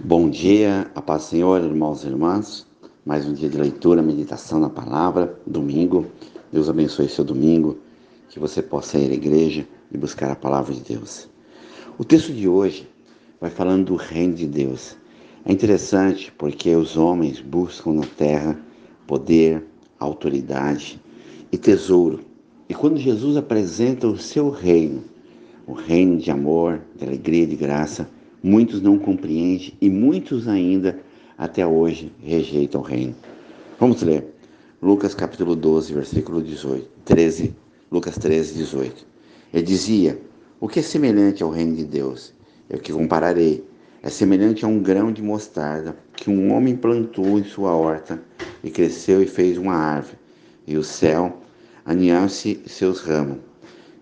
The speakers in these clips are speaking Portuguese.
Bom dia, a paz do Senhor, irmãos e irmãs. Mais um dia de leitura, meditação na palavra, domingo. Deus abençoe seu domingo, que você possa ir à igreja e buscar a palavra de Deus. O texto de hoje vai falando do reino de Deus. É interessante porque os homens buscam na terra poder, autoridade e tesouro. E quando Jesus apresenta o seu reino, o reino de amor, de alegria e de graça, muitos não compreendem e muitos ainda até hoje rejeitam o reino. Vamos ler. Lucas capítulo 12, versículo 18, 13, Lucas 13, 18. Ele dizia: O que é semelhante ao reino de Deus? É o que compararei. É semelhante a um grão de mostarda que um homem plantou em sua horta e cresceu e fez uma árvore, e o céu aninhou-se seus ramos.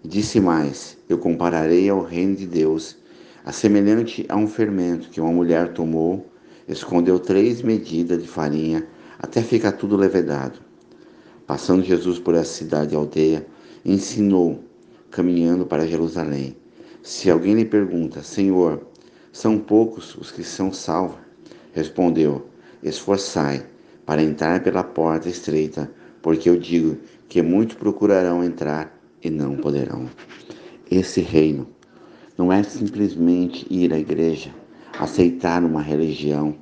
Disse mais: Eu compararei ao reino de Deus Assemelhante a um fermento que uma mulher tomou, escondeu três medidas de farinha até ficar tudo levedado. Passando Jesus por essa cidade e aldeia, ensinou, caminhando para Jerusalém. Se alguém lhe pergunta, Senhor, são poucos os que são salvos? Respondeu, esforçai para entrar pela porta estreita, porque eu digo que muitos procurarão entrar e não poderão. Esse reino não é simplesmente ir à igreja, aceitar uma religião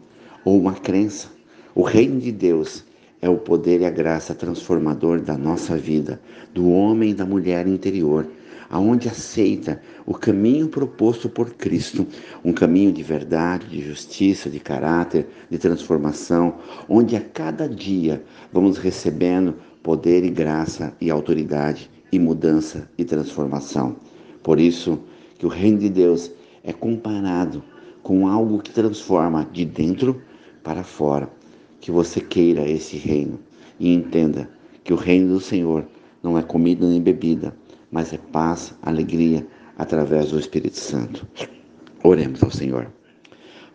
ou uma crença. O reino de Deus é o poder e a graça transformador da nossa vida, do homem e da mulher interior, aonde aceita o caminho proposto por Cristo, um caminho de verdade, de justiça, de caráter, de transformação, onde a cada dia vamos recebendo poder e graça e autoridade e mudança e transformação. Por isso, que o reino de Deus é comparado com algo que transforma de dentro para fora. Que você queira esse reino e entenda que o reino do Senhor não é comida nem bebida, mas é paz, alegria através do Espírito Santo. Oremos ao Senhor.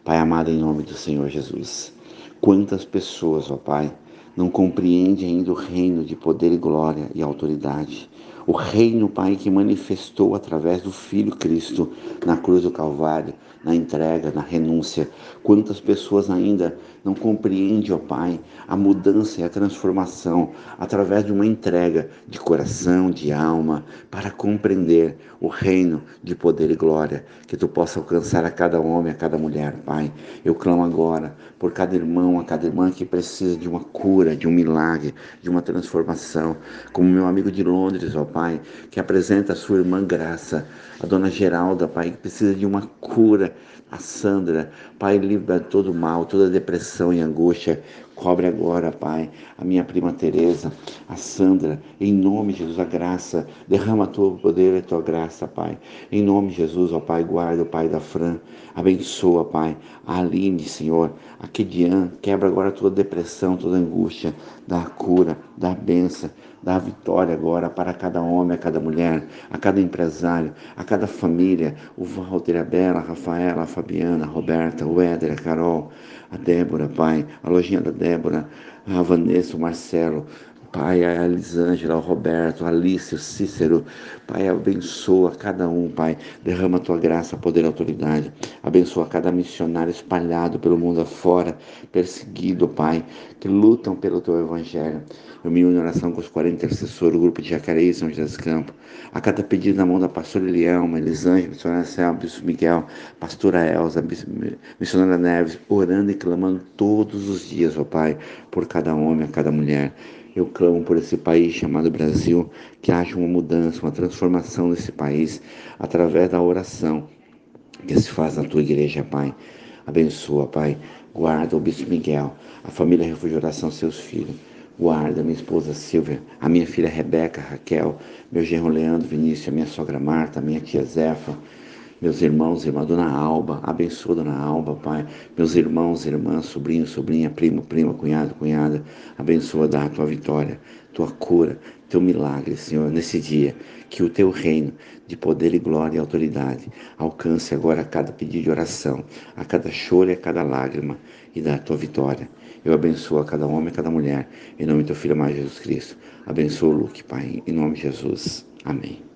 Pai amado, em nome do Senhor Jesus, quantas pessoas, ó Pai, não compreendem ainda o reino de poder e glória e autoridade o reino, Pai, que manifestou através do Filho Cristo na cruz do Calvário, na entrega, na renúncia. Quantas pessoas ainda não compreendem, ó Pai, a mudança e a transformação através de uma entrega de coração, de alma, para compreender o reino de poder e glória que tu possa alcançar a cada homem, a cada mulher, Pai. Eu clamo agora por cada irmão, a cada irmã que precisa de uma cura, de um milagre, de uma transformação, como meu amigo de Londres, ó Pai, que apresenta a sua irmã Graça, a dona Geralda, Pai, que precisa de uma cura, a Sandra, Pai, livra todo mal, toda depressão e angústia. Cobre agora, Pai, a minha prima Teresa, a Sandra, em nome de Jesus, a graça, derrama teu poder e tua graça, Pai. Em nome de Jesus, ó Pai, guarda o Pai da Fran, abençoa, Pai, a Aline, Senhor, a Kedian, quebra agora toda depressão, toda angústia, dá cura, dá benção, dá vitória agora para cada homem, a cada mulher, a cada empresário, a cada família, o Walter, a Bela, a Rafaela, a Fabiana, a Roberta, o Éder, a Carol, a Débora, Pai, a lojinha da Débora, a Vanessa, o Marcelo, Pai, a Elisângela, o Roberto, a Alice, o Cícero, Pai, abençoa cada um, Pai, derrama a tua graça, poder e autoridade, abençoa cada missionário espalhado pelo mundo afora, perseguido, Pai, que lutam pelo teu evangelho. Eu me uno em oração com os 40 intercessores, o grupo de Jacareí, São José dos Campos, a cada pedido na mão da pastora Elielma, Elisângela, missionária Selma, Bispo Miguel, pastora Elza, missionária Neves, orando e clamando todos os dias, ó Pai, por cada homem, a cada mulher. Eu clamo por esse país chamado Brasil, que haja uma mudança, uma transformação nesse país, através da oração que se faz na tua igreja, Pai. Abençoa, Pai. Guarda o Bispo Miguel, a família Refúgio Oração, seus filhos. Guarda minha esposa Silvia, a minha filha Rebeca, Raquel, meu genro Leandro Vinícius, a minha sogra Marta, a minha tia Zefa, meus irmãos, irmã Dona Alba, abençoa Dona Alba, Pai, meus irmãos, irmãs, sobrinho, sobrinha, primo, prima, cunhado, cunhada, abençoa, dá a tua vitória, tua cura, teu milagre, Senhor, nesse dia, que o teu reino de poder e glória e autoridade alcance agora a cada pedido de oração, a cada choro e a cada lágrima, e dá a tua vitória. Eu abençoo a cada homem e cada mulher, em nome do teu Filho mais Jesus Cristo. Abençoa o Luke, Pai, em nome de Jesus. Amém.